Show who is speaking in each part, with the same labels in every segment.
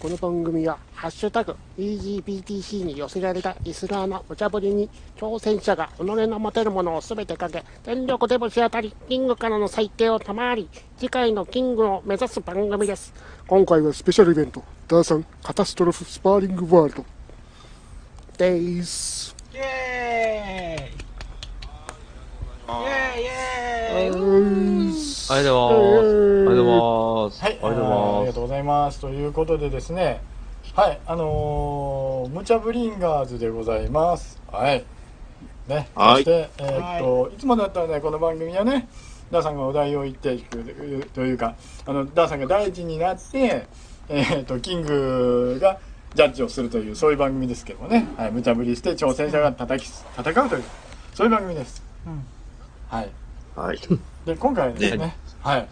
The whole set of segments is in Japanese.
Speaker 1: この番組は、ハッシュタグ、EGBTC に寄せられたリスナーの無茶ぶりに、挑戦者が己の持てるものを全てかけ、全力でぶち当たり、キングからの最低を賜り、次回のキングを目指す番組です。今回はスペシャルイベント、ダーさんカタストロフスパーリングワールド。でーす。
Speaker 2: イエーイイエーイイエーイ
Speaker 3: ありがとうございます。ありがとうございます。
Speaker 2: はい、
Speaker 3: ありがとう
Speaker 2: あーあり
Speaker 3: ござい
Speaker 2: がとうございます。ということでですね、はい、あのー、ムチャブリンガーズでございます。はい。ね、
Speaker 4: はい
Speaker 2: そして、えーっと、い、つもだったらね、この番組はね、ダーさんがお題を言っていくというか、あの、ダーさんが大臣になって、えーっと、キングがジャッジをするという、そういう番組ですけどもね、はい、無茶ぶりして挑戦者が叩き、戦うという、そういう番組です。はい。
Speaker 4: はい。
Speaker 2: で今回はですねはい。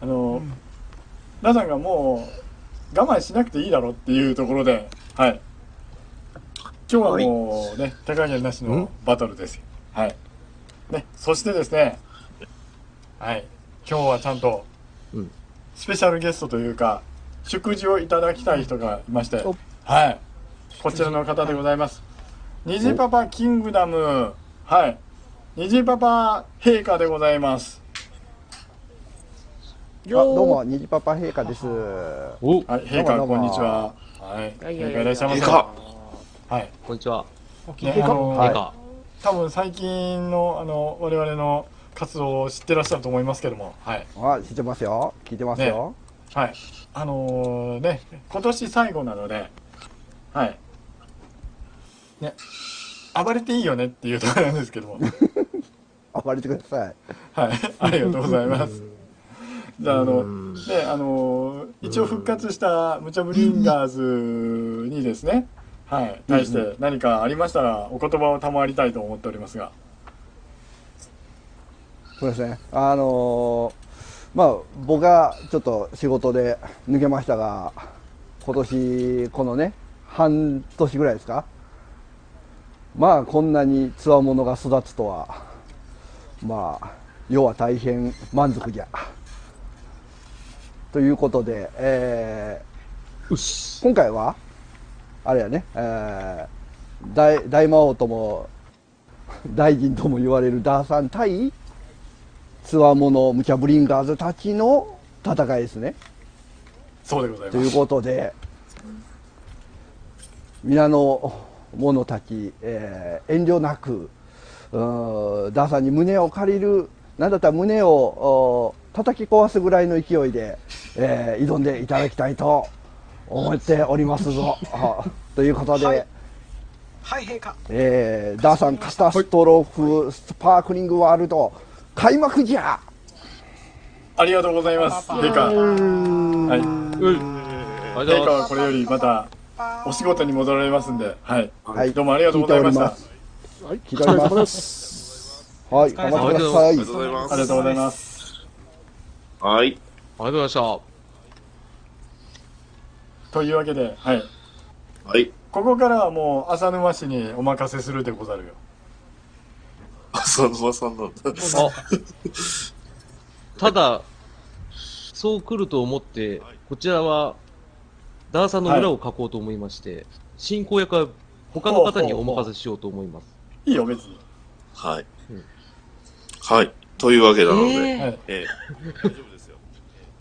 Speaker 2: あの、皆さんがもう我慢しなくていいだろうっていうところではい。今日はもうね、手加減なしのバトルですよ。はい。ねそしてですねはい。今日はちゃんと
Speaker 3: うん。
Speaker 2: スペシャルゲストというか祝辞をいただきたい人がいまして
Speaker 1: お。
Speaker 2: はい。こちらの方でございます。虹パパキングダム。はい。虹パパ陛下でございます
Speaker 5: どうも、にじパパ陛下です。
Speaker 3: お、
Speaker 2: はい、陛下こんにちは。はい、陛下いらっしゃいませ。
Speaker 4: 陛下
Speaker 2: はい、
Speaker 3: こんにちは。
Speaker 2: ね、あの、
Speaker 5: はい
Speaker 3: 陛下。
Speaker 2: 多分最近のあの我々の活動を知ってらっしゃると思いますけども、はい、
Speaker 5: あ、知ってますよ。聞いてますよ。
Speaker 2: はい、あのーね、今年最後なので、はい、ね、暴れていいよねっていうところなんですけども、
Speaker 5: 暴れてください。
Speaker 2: はい、ありがとうございます。じゃあ、あの、で、あの、一応復活したムチャブリンガーズにですね、はい、対して何かありましたらお言葉を賜りたいと思っておりますが。
Speaker 5: そうですね。あのーまあ、僕がちょっと仕事で抜けましたが、今年、このね、半年ぐらいですか？まあ、こんなにつわものが育つとは、まあ、世は大変満足じゃ。ということで、えー今回は、あれやね、えー大大魔王とも 大臣とも言われるダーさん対つわものムチャブリンガーズたちの戦いですね。
Speaker 2: そうでござい
Speaker 5: という
Speaker 2: ます。
Speaker 5: ことで皆の者たち、えー遠慮なくうーダーさんに胸を借りるなんだったら胸をお叩き壊すぐらいの勢いで、えー挑んでいただきたいと思っておりますぞ。あということで、
Speaker 2: はい
Speaker 6: はい、陛下。
Speaker 5: えーダーさんカタストロフスパークリングワールド開幕じゃ
Speaker 2: ありがとうございます。陛下。はい。
Speaker 3: ありがとう
Speaker 2: 陛
Speaker 3: ございま
Speaker 2: 下はこれよりまたお仕事に戻られますんで、はい。
Speaker 5: はい
Speaker 2: どうもありがとうございました。
Speaker 1: はい、
Speaker 5: 聞いております
Speaker 1: お疲れ様です。
Speaker 5: はい、頑張ってください
Speaker 4: ありがとうございます。
Speaker 2: ありがとうございます。
Speaker 4: はい。
Speaker 3: す。ありがとうございました。
Speaker 2: というわけで、はい。
Speaker 4: はい。
Speaker 2: ここからはもう浅沼氏にお任せするでござるよ。
Speaker 4: 浅沼さんなんだ。
Speaker 3: あ、ただ、そう来ると思って、こちらは、ダーさんの裏を書こうと思いまして、進行役は他の方にお任せしようと思います。
Speaker 2: いいよ、別に。
Speaker 4: はい
Speaker 3: うん。
Speaker 4: はい。というわけなので、
Speaker 3: え
Speaker 2: はい。
Speaker 4: えー大丈夫ですよ。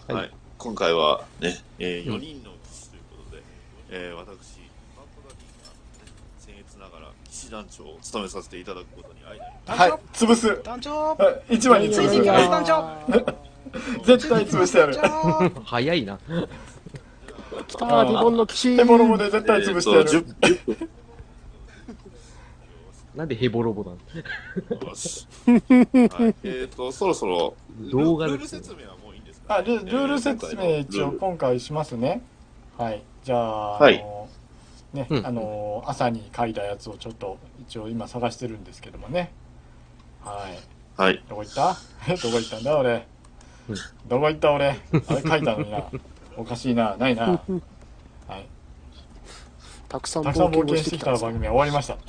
Speaker 3: はい
Speaker 4: はい。今回はね、えー、4人の騎士ということで、えー、私、パッドダディが、ね、僭越ながら騎士団長を務めさせていただくことに相
Speaker 2: はい。潰す。
Speaker 6: 団長
Speaker 2: はい一番に潰す。
Speaker 6: ついていきます、
Speaker 2: は
Speaker 6: 団長
Speaker 2: い。絶対潰してやる。
Speaker 3: 早いな。
Speaker 1: 来たー、リボンの騎士。
Speaker 2: ヘボロボで絶対潰してや
Speaker 4: えーと
Speaker 2: る。
Speaker 4: 10 10分
Speaker 3: なんでヘボロボなの
Speaker 4: よし。はい。えっ、と、そろそろ、
Speaker 3: 動画
Speaker 4: ルール
Speaker 3: ですね
Speaker 4: 説明はもういいんですか、
Speaker 2: あルルール説明一応今回しますね。はい。じゃあ、
Speaker 4: はい
Speaker 2: あのね、
Speaker 3: うん
Speaker 2: あの朝に書いたやつをちょっと一応今探してるんですけどもね。はい。
Speaker 4: はい。
Speaker 2: どこ行った？どこ行ったんだ？俺
Speaker 3: うん。
Speaker 2: どこ行った俺？あれ書いたのにな。おかしいな。ないな。はい。
Speaker 1: たくさん
Speaker 2: たくさん冒
Speaker 1: 冒険
Speaker 2: して
Speaker 1: きた
Speaker 2: 番組は終わりました。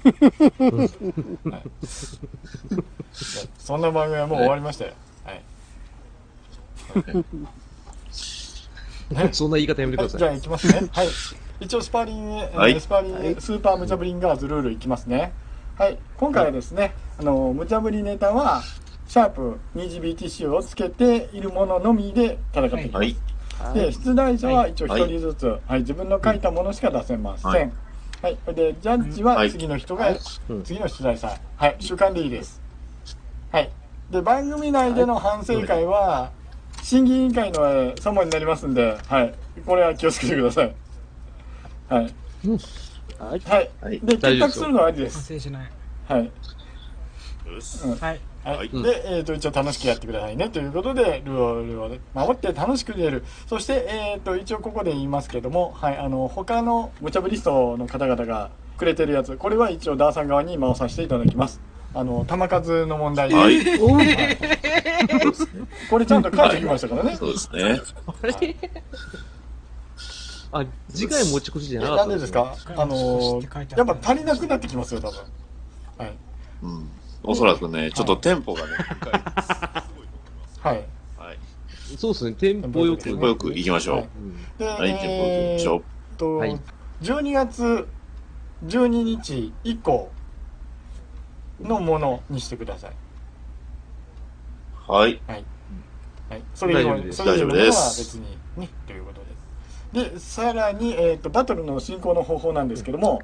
Speaker 2: はい、そんな番組はもう終わりましたよ。はい。
Speaker 3: そんな言い方やめてく
Speaker 2: はい、
Speaker 3: ださい。
Speaker 2: じゃあ行きますね。はい。一応スパーリング、えー
Speaker 4: はい
Speaker 2: スパーリング、スーパームチャブリンガーズルールいきますね。はい。今回はですね、あの、無茶ぶりネタは、シャープ 2GBTC をつけているもののみで戦っていきます。
Speaker 4: はい。
Speaker 2: で、出題者は一応一人ずつ、はい、自分の書いたものしか出せません。は
Speaker 4: はいい。
Speaker 2: で、ジャッジは
Speaker 4: はい
Speaker 2: 次の人が、
Speaker 3: うん
Speaker 2: 次の出題者。はい、習慣でいいです。はい。で、番組内での反省会は、審議委員会のえー様になりますんで、はい。これは気をつけてください。はい。
Speaker 1: はい。
Speaker 2: はい。
Speaker 4: はい
Speaker 2: で、結託するのはありで
Speaker 6: 反
Speaker 2: す。
Speaker 6: 省しない。
Speaker 2: はい。
Speaker 6: はい。
Speaker 2: はい。
Speaker 4: はい
Speaker 2: で、えっ、と、一応楽しくやってくださいね。ということで、ルールを守って楽しく出る。そして、えっ、と、一応ここで言いますけども、はい、あの、他の無茶ぶりストの方々がくれてるやつ、これは一応ダーさん側に回させていただきます。あの、球数の問題で。
Speaker 4: はい。
Speaker 2: これちゃんと書いてきましたからね。
Speaker 4: そうですね。
Speaker 3: あ、次回持ち越しじゃ
Speaker 2: え
Speaker 3: なかった
Speaker 2: なんでですか？あのー、やっぱ足りなくなってきますよ、多分。はい。
Speaker 4: うん。おそらくね、ちょっとテンポがね、
Speaker 2: はい。
Speaker 4: はい。
Speaker 3: そうですね、テンポよく。
Speaker 4: テンポよく行きましょう。
Speaker 2: はい
Speaker 4: テンポよく行きましょう。
Speaker 2: と、
Speaker 3: はい
Speaker 2: 12月12日以降のものにしてください。
Speaker 4: はい。
Speaker 2: はい。はい。それ以外
Speaker 3: 大丈夫です
Speaker 2: それ以外のは
Speaker 4: 大丈夫です
Speaker 2: 別にね、ということです。で、さらに、えっ、と、バトルの進行の方法なんですけども、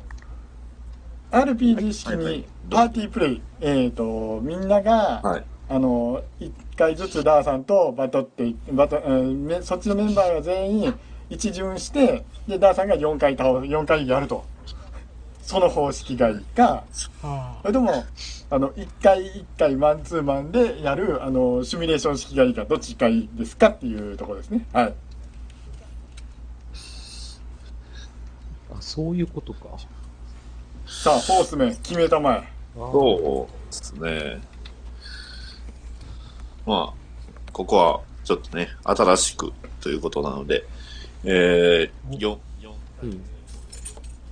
Speaker 2: RPG 式にパーティープレイ、えっ、と、みんなが、
Speaker 4: はい。
Speaker 2: あの、一回ずつダーさんとバトって、バト、うんめそっちのメンバーが全員一巡して、で、ダーさんが4回倒す、4回やると。その方式がいいか、
Speaker 6: あ
Speaker 2: それとも、あの、1回1回マンツーマンでやる、あの、シミュレーション式がいいか、どっちがいいですかっていうところですね。はい。
Speaker 3: あ、そういうことか。
Speaker 2: さあ、フォースメン、決めたまえ。
Speaker 4: そうですね。まあ、ここはちょっとね、新しくということなので、えー、4、4
Speaker 3: うん。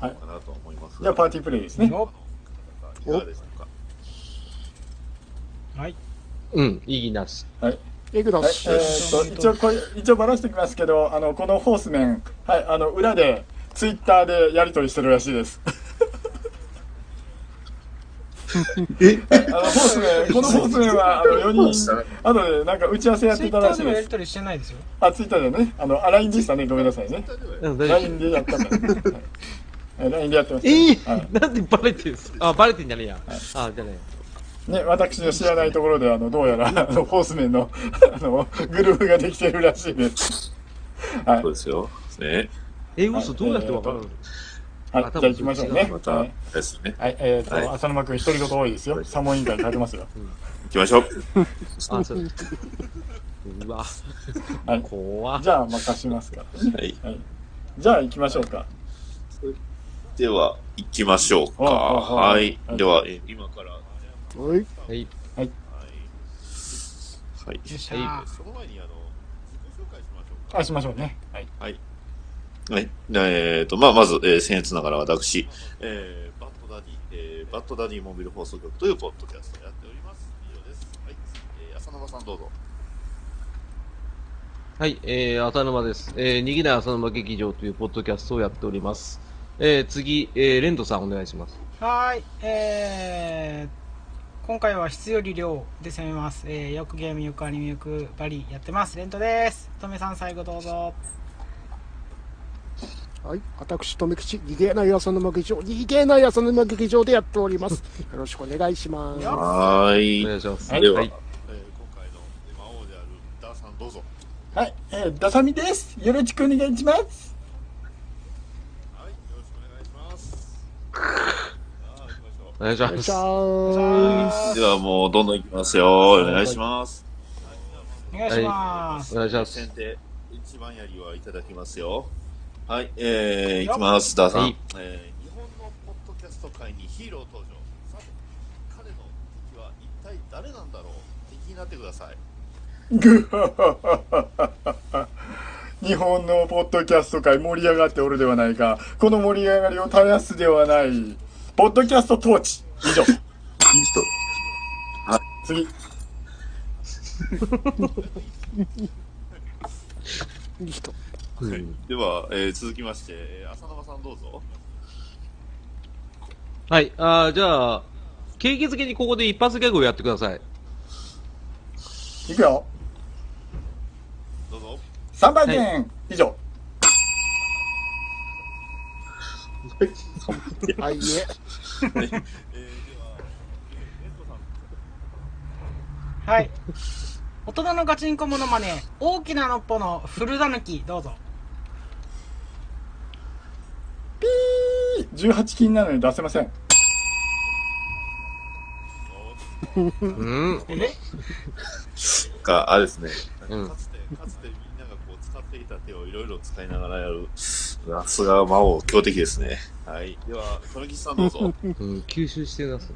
Speaker 2: はい
Speaker 4: かなと思
Speaker 2: じゃあ、パーティープレイですね。
Speaker 6: お
Speaker 4: いかがでしょうか。
Speaker 6: はい。
Speaker 3: うん、いいなし。
Speaker 2: はい。
Speaker 1: エグダ
Speaker 2: はい、
Speaker 1: ス。
Speaker 2: えー、と一応これ一応ばらしておきますけどあのこのホースメン、はい、あの裏でツイッターでやり取りしてるらしいです。
Speaker 4: え？
Speaker 2: あのホースメンこのホースメンはあの4人あとでなんか打ち合わせやっ
Speaker 6: ツイ
Speaker 2: てたらしい
Speaker 6: ッターでもや
Speaker 2: です。
Speaker 6: り取りしてないですよ。
Speaker 2: あツイッターでねあのあ LINE でしたねごめんなさいね。
Speaker 3: うん、大丈
Speaker 2: LINE
Speaker 3: 夫。
Speaker 2: でやったんだ、ね。はい LINE でやってました、
Speaker 3: ええ
Speaker 2: はい
Speaker 3: なんでバレてるんすか？あ、バレてんじゃねえや。あ、じゃね
Speaker 2: ね、私の知らないところであのどうやらあのホースメンのあのグループができてるらしいです。はい
Speaker 4: そうですよ。ね。
Speaker 3: え。え、嘘、どうやってわかるの？
Speaker 2: はい、
Speaker 3: あ
Speaker 2: じゃあ行きましょうね。
Speaker 4: また
Speaker 2: はい、
Speaker 4: ですね。
Speaker 2: はい、えっ、と、
Speaker 4: はい
Speaker 2: 浅沼君独り言多いですよ。サモン委員会書いてますよ。
Speaker 4: 行きましょう。
Speaker 3: あ、そう。うわ、
Speaker 2: はい。
Speaker 3: 怖っ
Speaker 2: じゃあ任しますからね。
Speaker 4: はい。
Speaker 2: はい。じゃあ行きましょうか。
Speaker 4: では、行きましょうか。はい
Speaker 2: はい。
Speaker 4: では、え今から、は
Speaker 1: はい。
Speaker 3: はい。
Speaker 4: い。
Speaker 6: よっしゃ
Speaker 3: は
Speaker 6: ー。
Speaker 4: その前に、あの、自己紹介しましょうか。
Speaker 2: あ、しましょうね。はい。
Speaker 4: はい。はい。えっ、と、まあ、まず、えー、僭越ながら私、えー、バッドダディ、えー、バッドダディモビル放送局というポッドキャストをやっております。以上です。はい。えー、浅沼さんどうぞ。
Speaker 3: はい、えー、浅沼です。えー、にぎない浅沼劇場というポッドキャストをやっております。えー、次、えー、レンドさんお願いします。
Speaker 6: はーい。えー、今回は質より量で攻めます。えー、よくゲーム、よくアニメ、よくバリやってます。レントです。とめさん最後どうぞ。
Speaker 1: はい。私、とめきち、逃げない浅沼劇場、逃げない浅沼劇場でやっております。よろしくお願いします。
Speaker 6: よ
Speaker 4: はー
Speaker 3: お
Speaker 4: い。
Speaker 3: 願いします。
Speaker 4: では、
Speaker 3: はい
Speaker 4: えー、今回の魔王であるダーさんどうぞ。
Speaker 2: はい。えー、ダサミです。よろしくお願いします。
Speaker 4: はい。よろしくお願いします。さあ、行きましょう。
Speaker 3: お願いします。
Speaker 4: ではもうどんどんいきますよ。お願いします。
Speaker 6: お願いします。
Speaker 3: お願いします。
Speaker 4: 先手、一番やりはいただきますよ。はい、えー、いきます、ダーさん。
Speaker 3: はい
Speaker 4: えー、日本のポッドキャスト界にヒーロー登場。さて、彼の敵は一体誰なんだろう？敵になってください。
Speaker 2: ぐはははは日本のポッドキャスト界盛り上がっておるではないか。この盛り上がりを絶やすではない。ポッドキャスト統治。以上。
Speaker 4: いい人。
Speaker 2: 次。
Speaker 1: いい人。
Speaker 3: うん
Speaker 4: では、えー続きまして、えー浅沼さんどうぞ。
Speaker 3: はい。あーじゃあ、景気づけにここで一発ギャグをやってください。
Speaker 2: いくよ。
Speaker 4: どうぞ。
Speaker 2: 300円以上。
Speaker 1: はい、いえ。
Speaker 4: えーでは、えー、エストさん。
Speaker 6: はい大人のガチンコモノマネ大きなのっぽの古だぬきどうぞ
Speaker 2: 18金なのに出せません。
Speaker 3: うん。
Speaker 6: え？
Speaker 4: が、あれですね。
Speaker 3: うん
Speaker 4: かつて、かつてみんながこう使っていた手をいろいろ使いながらやる。さすが魔王、強敵ですね。はい。では、富吉さんどうぞ。
Speaker 3: うん、吸収してください。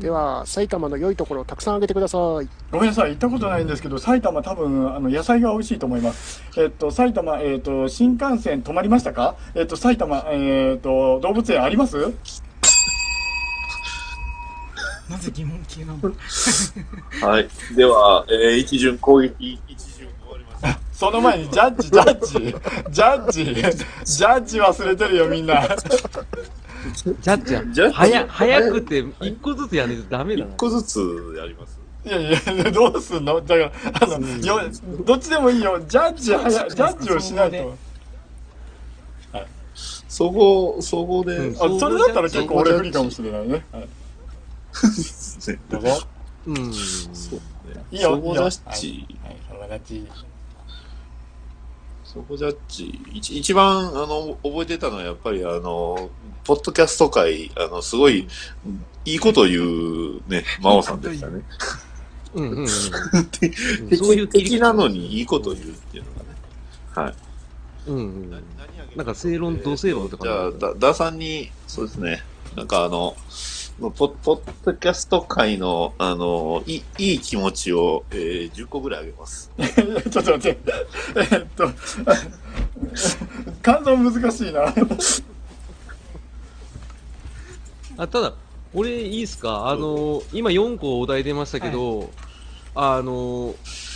Speaker 1: では、埼玉の良いところをたくさんあげてください。
Speaker 2: ごめんなさい、行ったことないんですけど、埼玉多分、あの、野菜が美味しいと思います。えっと、埼玉、えっと、新幹線止まりましたか？えっと、埼玉、えっと、動物園あります？
Speaker 6: なぜ疑問系なの？
Speaker 4: はい。では、えー、一巡攻撃、一巡。
Speaker 2: その前に、ジャッジ、ジャッジ、ジャッジ、ジャッジ忘れてるよ、みんな。
Speaker 3: ジャッジや。
Speaker 4: ジャッジ
Speaker 3: 早早くて、一個ずつやらないとダメだな。
Speaker 4: 一個ずつやります。
Speaker 2: いやいや、どうすんの？だから、あの、よ、どっちでもいいよ。ジャッジ、はや、ジャッジをしないと。
Speaker 4: そこ、そこで、
Speaker 3: うん
Speaker 2: あ、それだったら結構俺不利かもしれないね。はい、どうぞ。
Speaker 3: うん。
Speaker 4: そうね。
Speaker 2: いいよ
Speaker 4: ジャッジ、
Speaker 2: はい、そこジャッジ。
Speaker 4: そこジャッジ、一一番、あの、覚えてたのはやっぱりあの、ポッドキャスト界、あの、すごい、いいこと言うね、真央さんでしたね。
Speaker 3: うんうんうん。
Speaker 4: 敵
Speaker 3: そういう切り
Speaker 4: 敵なのにいいこと言うっていうのがね。はい。
Speaker 3: うんうん。
Speaker 4: 何
Speaker 3: なんか正論同正論とか
Speaker 4: じゃあ、だ、ダーさんに、そうですね。なんかあの、ポポッドキャスト界の、あの、いい、いい気持ちを、えー、10個ぐらいあげます。
Speaker 2: ちょっと待って。えーっと、感想難しいな。
Speaker 3: あただ、俺いいっすか？あの、今4個お題出ましたけど、あの、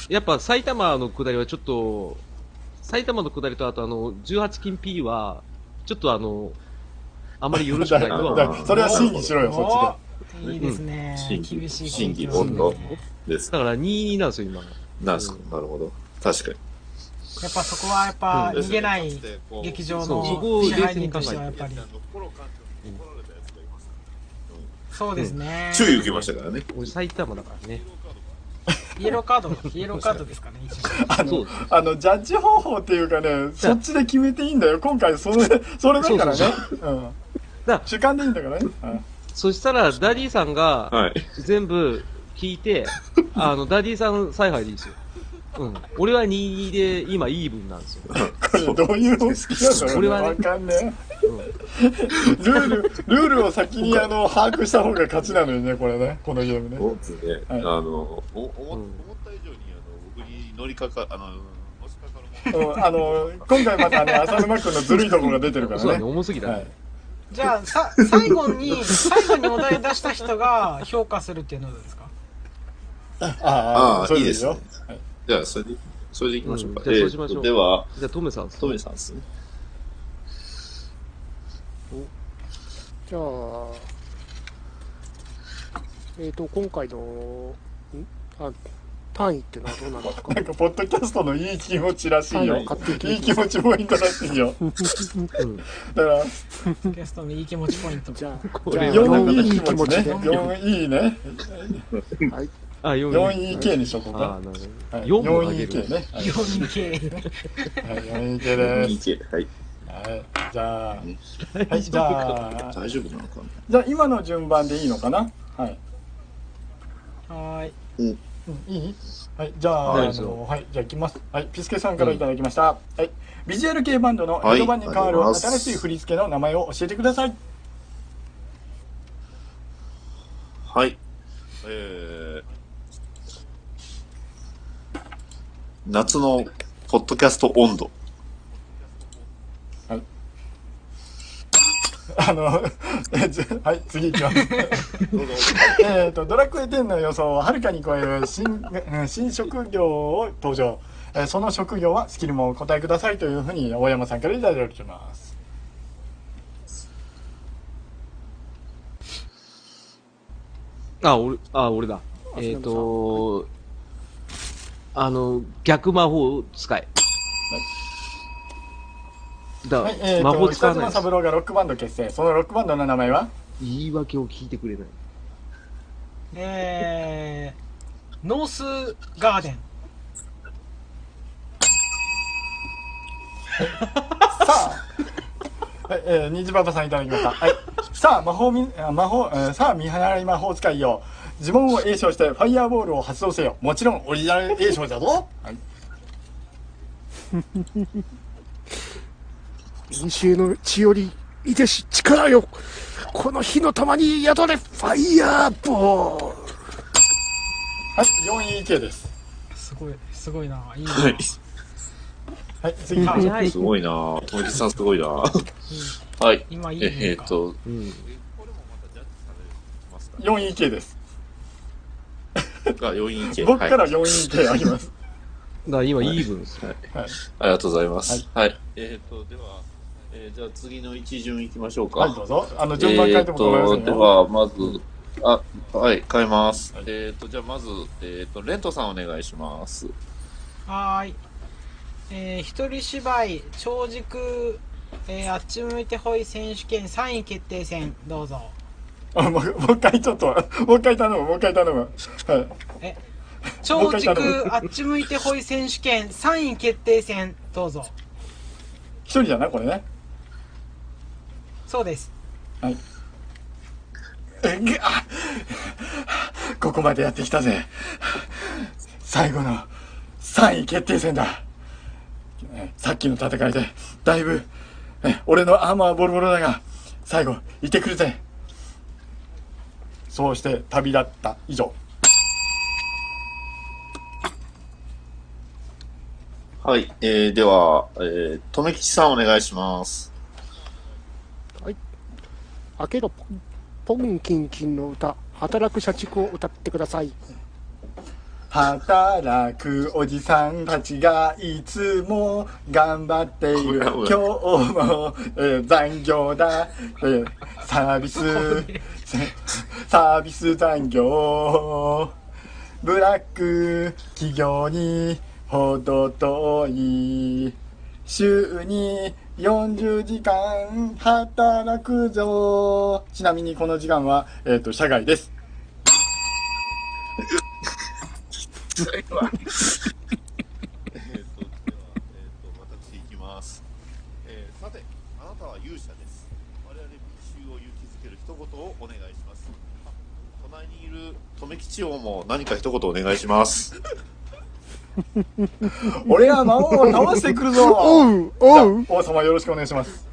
Speaker 3: やっぱ埼玉の下りはちょっと、埼玉の下りとあとあの、18金 P は、ちょっとあの、あまりよろしくないとは。
Speaker 2: それは審議しろよ、そっちで。
Speaker 6: いいですね、
Speaker 4: 審議
Speaker 6: 厳しい
Speaker 4: 審議温度です。
Speaker 3: だから2なんですよ、今。
Speaker 4: なんすか、なるほど。確かに。
Speaker 6: やっぱそこはやっぱ
Speaker 3: うん
Speaker 6: 逃げない劇場の支配人としてはやっぱりそうですね、
Speaker 4: 注意受けましたからね。
Speaker 3: 俺埼玉だからね。
Speaker 6: イエローカードイエローカードですかね 一応
Speaker 2: あのあの、ジャッジ方法っていうかね、そっちで決めていいんだよ。今回、それ、それだからね
Speaker 3: そう。
Speaker 2: うん。
Speaker 3: だ
Speaker 2: 主観でいいんだからね。うん
Speaker 3: そしたら、ダディさんが
Speaker 4: はい。
Speaker 3: 全部聞いて、あの、ダディさん采配でいいですよ。うん。俺は2で今イーブンなんですよ。
Speaker 2: これどういう方式なんだろうね。
Speaker 3: 俺はね
Speaker 2: わかんね
Speaker 3: うん
Speaker 2: え。ルール、ルールを先にあの、把握した方が勝ちなのにね、これね。このゲームね。
Speaker 4: そうですね。
Speaker 2: はい
Speaker 4: あの、思
Speaker 3: うん
Speaker 4: 思った以上に、あの、僕に乗りかか、あの、乗しかかるもの
Speaker 2: うんあの、今回またね、浅沼君のずるいところが出てるから
Speaker 3: そうだね、
Speaker 2: ね。
Speaker 3: 重すぎたね。
Speaker 2: はい。
Speaker 6: じゃあさ最後に最後にお題出した人が評価するっていうのはどうですか？
Speaker 2: ああ、
Speaker 4: ああ、
Speaker 2: そうでよ
Speaker 4: いいですすね。。じゃあ、それで、それでいきましょうか。
Speaker 3: うんじゃあそうしましょう
Speaker 4: えーとでは、
Speaker 3: じゃあ、トメさんです。
Speaker 4: トメさんですね。
Speaker 1: じゃあ、えっ、と、今回の、ん？あ、単位ってのはどうなんですか？
Speaker 2: なんか、ポッドキャストのいい気持ちらしいよ
Speaker 1: いき
Speaker 2: いい気持ちポイントらしいよ。
Speaker 3: うん。
Speaker 2: だから、
Speaker 6: ゲストのいい気持ちポイント
Speaker 1: じゃあ、
Speaker 3: これ
Speaker 1: じゃあ、
Speaker 3: は
Speaker 2: 4いい気持ちね。
Speaker 1: 気持ちで。
Speaker 2: 4いいね。
Speaker 1: はい。
Speaker 3: あ、4
Speaker 2: 4いい系にしとこう
Speaker 3: あ
Speaker 2: か。
Speaker 3: なるほど。
Speaker 2: はい
Speaker 3: 4もあ
Speaker 2: 4いい
Speaker 3: げる。
Speaker 2: 系ね。はい
Speaker 6: 4系
Speaker 2: はい、4いい系です。
Speaker 4: いい系。はい。
Speaker 2: はい。じゃあ、
Speaker 4: ね
Speaker 2: はい、じゃあ、
Speaker 4: 大丈夫なのかな？
Speaker 2: じゃあ今の順番でいいのかな？はい。
Speaker 6: はーい
Speaker 2: うん、いい？はい、じゃあ、はい、じゃあ行きます。はい、ピスケさんからいただきました。はい。ビジュアル系バンドの
Speaker 4: はい
Speaker 2: 江戸版に変わる新しい振り付けの名前を教えてください。
Speaker 4: はい。えー、夏のポッドキャスト温度。
Speaker 2: あの、はい、次行きます。えっと、ドラクエ10の予想をはるかに超える新うん新職業を登場。えーその職業はスキルもお答えくださいというふうに大山さんからいただいております。
Speaker 3: あ、俺、あ、俺だ。えっ、と、あの、逆魔法使い。だ、
Speaker 2: はい、えー、
Speaker 3: 魔法使わないです。
Speaker 2: 島三郎がロックバンド結成。そのロックバンドの名前は？
Speaker 3: 言い訳を聞いてくれない。
Speaker 6: えー、ノースガーデン。
Speaker 2: さあ、はい、えー、虹バタさんいただきました。はい。さあ、魔法み、あ魔法、えーさあ、見払い魔法使いよ。呪文を詠唱して、ファイヤーボールを発動せよ。もちろん、オリジナル詠唱じゃぞ。はい。
Speaker 1: 民衆の血よりいでし力よこの火の玉に宿れファイヤーボール
Speaker 2: はい、4位池です。
Speaker 6: すごい、すごいな。いいな。
Speaker 4: はい。
Speaker 2: はい、次。
Speaker 6: は。
Speaker 4: すごいなぁ。とめきさんすごいなぁ。はい。
Speaker 6: 今いい
Speaker 4: え
Speaker 6: ね
Speaker 4: えーっと、
Speaker 3: うん。
Speaker 2: 4位池です。
Speaker 4: が4位系。
Speaker 2: 僕から
Speaker 4: はい
Speaker 2: 4位池あります。
Speaker 3: だ今、イーブンです。
Speaker 2: はい。
Speaker 4: ありがとうございます。はい。えーっと、では、えーじゃあ次の一巡行きましょうか。
Speaker 2: はい、どうぞ。あの、順番変えても構いませ
Speaker 4: えーと、で
Speaker 2: んよ。
Speaker 4: は、まず、あ、はい、変えます。えっ、と、じゃあまず、えっ、と、レントさんお願いします。
Speaker 6: はーい。えー、一人芝居、長軸、えー、あっち向いてほい選手権3位決定戦、どうぞ。
Speaker 2: あもう、もう一回ちょっと、もう一回頼む、もう一回頼む。はい。
Speaker 6: え、
Speaker 2: もう
Speaker 6: 長
Speaker 2: 一回頼む
Speaker 6: 軸、あっち向いてほい選手権3位決定戦、どうぞ。
Speaker 2: 一人じゃな、これね。
Speaker 6: そうです。
Speaker 2: はい。えぐあここまでやってきたぜ。最後の3位決定戦だ。えさっきの戦いで、だいぶ、え俺のアーマーボロボロだが、最後、行ってくるぜ。そうして旅立った以上。
Speaker 4: はい、えー、では、えー、とめきちさんお願いします。
Speaker 1: 開けろポンポンキンキンの歌働く社畜を歌ってください
Speaker 2: 働くおじさんたちがいつも頑張っている。今日も、えー残業だ。えーサービス、サービス残業。ブラック企業にほど遠い。週に40時間働くぞ。ちなみにこの時間は、えっ、と、社外です。
Speaker 4: えー、と、では、えー、と、私行きます。えー、さて、あなたは勇者です。我々民衆を勇気づける一言をお願いします。あ隣にいるとめきち王も何か一言お願いします。
Speaker 2: 俺は魔王を倒してくるぞ
Speaker 1: おうおう
Speaker 2: 王様よろしくお願いします。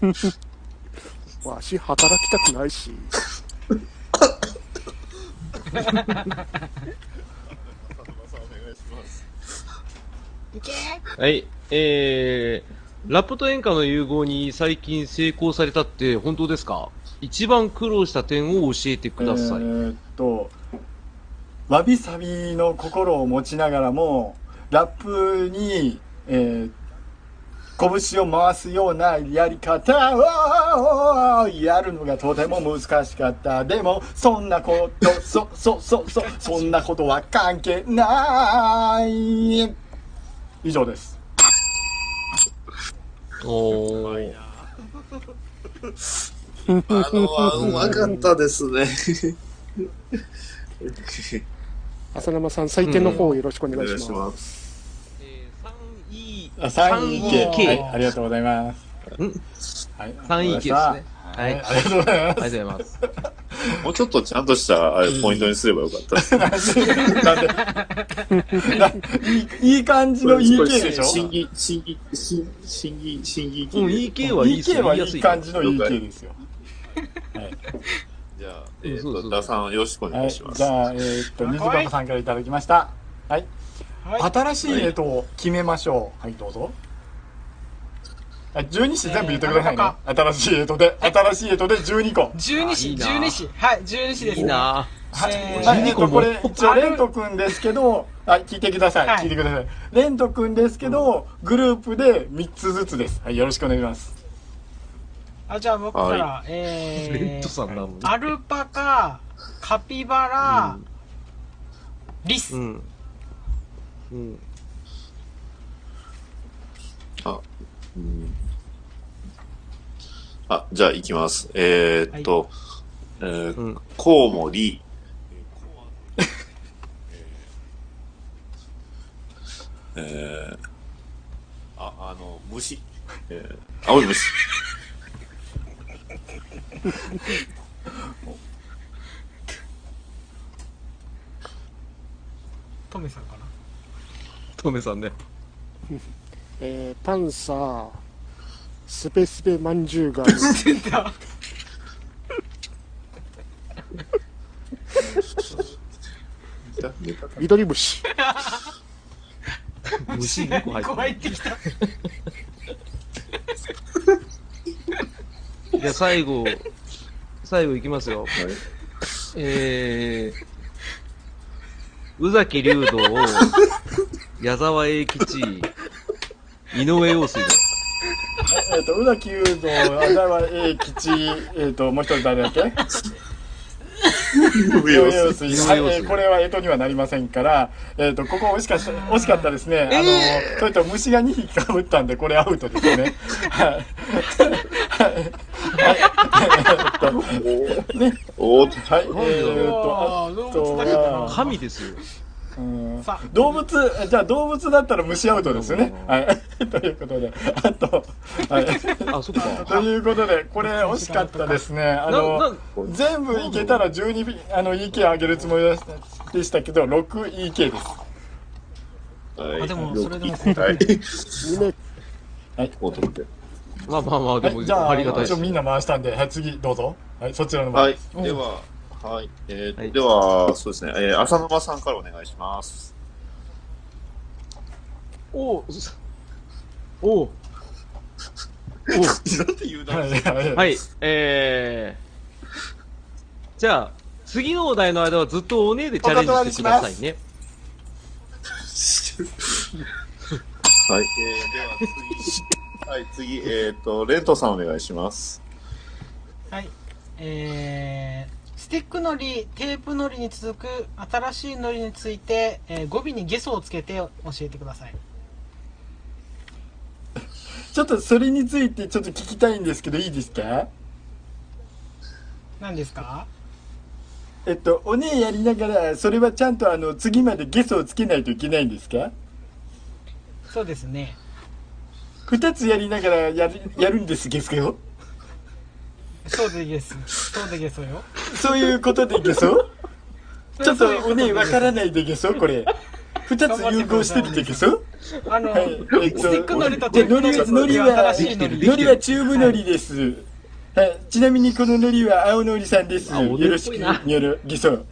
Speaker 1: わし働きたくないし
Speaker 3: はい。えー、ラップと演歌の融合に最近成功されたって本当ですか？一番苦労した点を教えてください。
Speaker 2: えーっと、わびさびの心を持ちながらも、ラップに、えー拳を回すようなやり方をやるのがとても難しかった。でも、そんなこと、そ、そ、そ、そ、そんなことは関係ない。以上です。
Speaker 3: おー。
Speaker 4: あのはうまかったですね。
Speaker 1: 浅沼さん採点の方をよろしくお
Speaker 4: お願いし
Speaker 1: ます,、
Speaker 4: ます。
Speaker 3: えー、3位、
Speaker 2: あ3位系。
Speaker 3: 3位系
Speaker 2: はい、ありがとうございます。はい、
Speaker 3: 3位系ですね。
Speaker 2: は、
Speaker 3: はいい。
Speaker 2: ありがとうございます
Speaker 3: ありがとうございます。
Speaker 4: もうちょっとちゃんとしたあれポイントにすればよかったです。
Speaker 2: なんでないい感じの EK でしょ？
Speaker 4: 審議、審議、審審議、審議
Speaker 3: うん、EK はいい
Speaker 2: EK
Speaker 3: よ。
Speaker 2: はい
Speaker 3: 言い
Speaker 2: 感じの EK ですよ。はい。
Speaker 4: じゃあ、えっ、と、ダさんよろしくお願
Speaker 2: はいい、
Speaker 4: します。
Speaker 2: じゃあ、えーっと、虹パパさんからいただきました。はい。
Speaker 6: はい。
Speaker 2: 新しい絵とを決めましょう。はい、どうぞ。はい12子全部言ってくださいね。新しい絵とで、新しい絵とで12個。
Speaker 6: 12子、
Speaker 3: いいな
Speaker 6: 12子。はい、12子です、ね。
Speaker 3: いいな
Speaker 6: えー
Speaker 2: はい、えっと、
Speaker 3: ジニコも
Speaker 2: これ、一応、レント君ですけど、あ、聞いてください。
Speaker 6: はい
Speaker 2: 聞いてください。レント君ですけど、グループで3つずつです。はい、よろしくお願いします。
Speaker 6: あじゃあ僕から、
Speaker 4: は
Speaker 6: えー、
Speaker 3: レッドさんなのに。
Speaker 6: アルパカカピバラ、リス、
Speaker 3: うん。うん。
Speaker 4: あ、うん。あ、じゃあ行きます。えーっと、えー
Speaker 3: うん。
Speaker 4: コウモリ、えー、あ、あの、虫、えー、青い虫。
Speaker 6: トメさんかな
Speaker 3: トメさんね。
Speaker 1: えー、パンサー、スペスペまんじゅうがある。
Speaker 6: 出た
Speaker 1: 緑虫。
Speaker 3: 虫2個入
Speaker 6: こう
Speaker 3: って
Speaker 6: 入ってきた
Speaker 3: る。じゃあ最後、最後いきますよ。えー、宇崎竜道、矢沢永吉、井上陽水です。
Speaker 2: えっと、宇崎雄三、あざわ英吉、えっと、もう一人誰だっけ？はいえーこれは干支にはなりませんから、えっ、と、ここ惜しかった、惜しかったですね。あの、それと虫が2匹かぶったんで、これアウトですね。はい。はい。えっと、ね。
Speaker 4: おー
Speaker 2: はい。えっ、と、あ
Speaker 6: 動
Speaker 2: とは、
Speaker 3: 神ですよ。
Speaker 2: うん
Speaker 6: さあ
Speaker 2: 動物、じゃあ動物だったら虫アウトですよね。はい。ということで、あと、はい。
Speaker 3: あ、そっか。
Speaker 2: ということで、これ惜しかったですね。あ
Speaker 3: な、
Speaker 2: の、
Speaker 3: な、
Speaker 2: 全部いけたら12ビあの EK 上げるつもりでしたでしたけど 6EK です
Speaker 4: はい
Speaker 6: あでもそれでも
Speaker 4: はい。
Speaker 1: 夢、
Speaker 4: こう取って。
Speaker 3: まあまあまあ、でも、
Speaker 2: はい、じゃあ
Speaker 3: ありがたい。
Speaker 2: みんな回したんで、はい、次どうぞはいそちらの
Speaker 4: は
Speaker 2: 前
Speaker 4: い。では、はい。えー
Speaker 3: はい
Speaker 4: では、そうですね。えー浅沼さんからお願いします。
Speaker 3: おうおう
Speaker 4: なんて言うな。
Speaker 2: はいはい
Speaker 3: はい、えー、じゃあ、次のお題の間はずっとおねえでチャレンジしてくださいね。
Speaker 4: はい。えー、では次。はい、次、えっ、と、レントさんお願いします。
Speaker 6: はいえー、スティックのりテープのりに続く新しいのりについて、えー語尾にゲソをつけて教えてください。
Speaker 2: ちょっとそれについてちょっと聞きたいんですけどいいですか？
Speaker 6: 何ですか？
Speaker 2: えっとおねえやりながらそれはちゃんとあの次までゲソをつけないといけないんですか？
Speaker 6: そうですね。
Speaker 2: 二つやりながらやるやるんですゲソよ
Speaker 6: そうでゲスそうでゲソよ。
Speaker 2: そういうことでゲソちょっとおねえわからないでゲソこれ。二つ融合してるでゲソ
Speaker 6: あの、
Speaker 2: はい、えっと、
Speaker 6: スティックのりと
Speaker 2: で海
Speaker 6: テープのり
Speaker 2: は、
Speaker 6: のり
Speaker 2: はチューブ海苔です。はい、ちなみにこの海苔は青のりさんです。
Speaker 3: あ
Speaker 2: よろしく、にょろ、ぎ そう。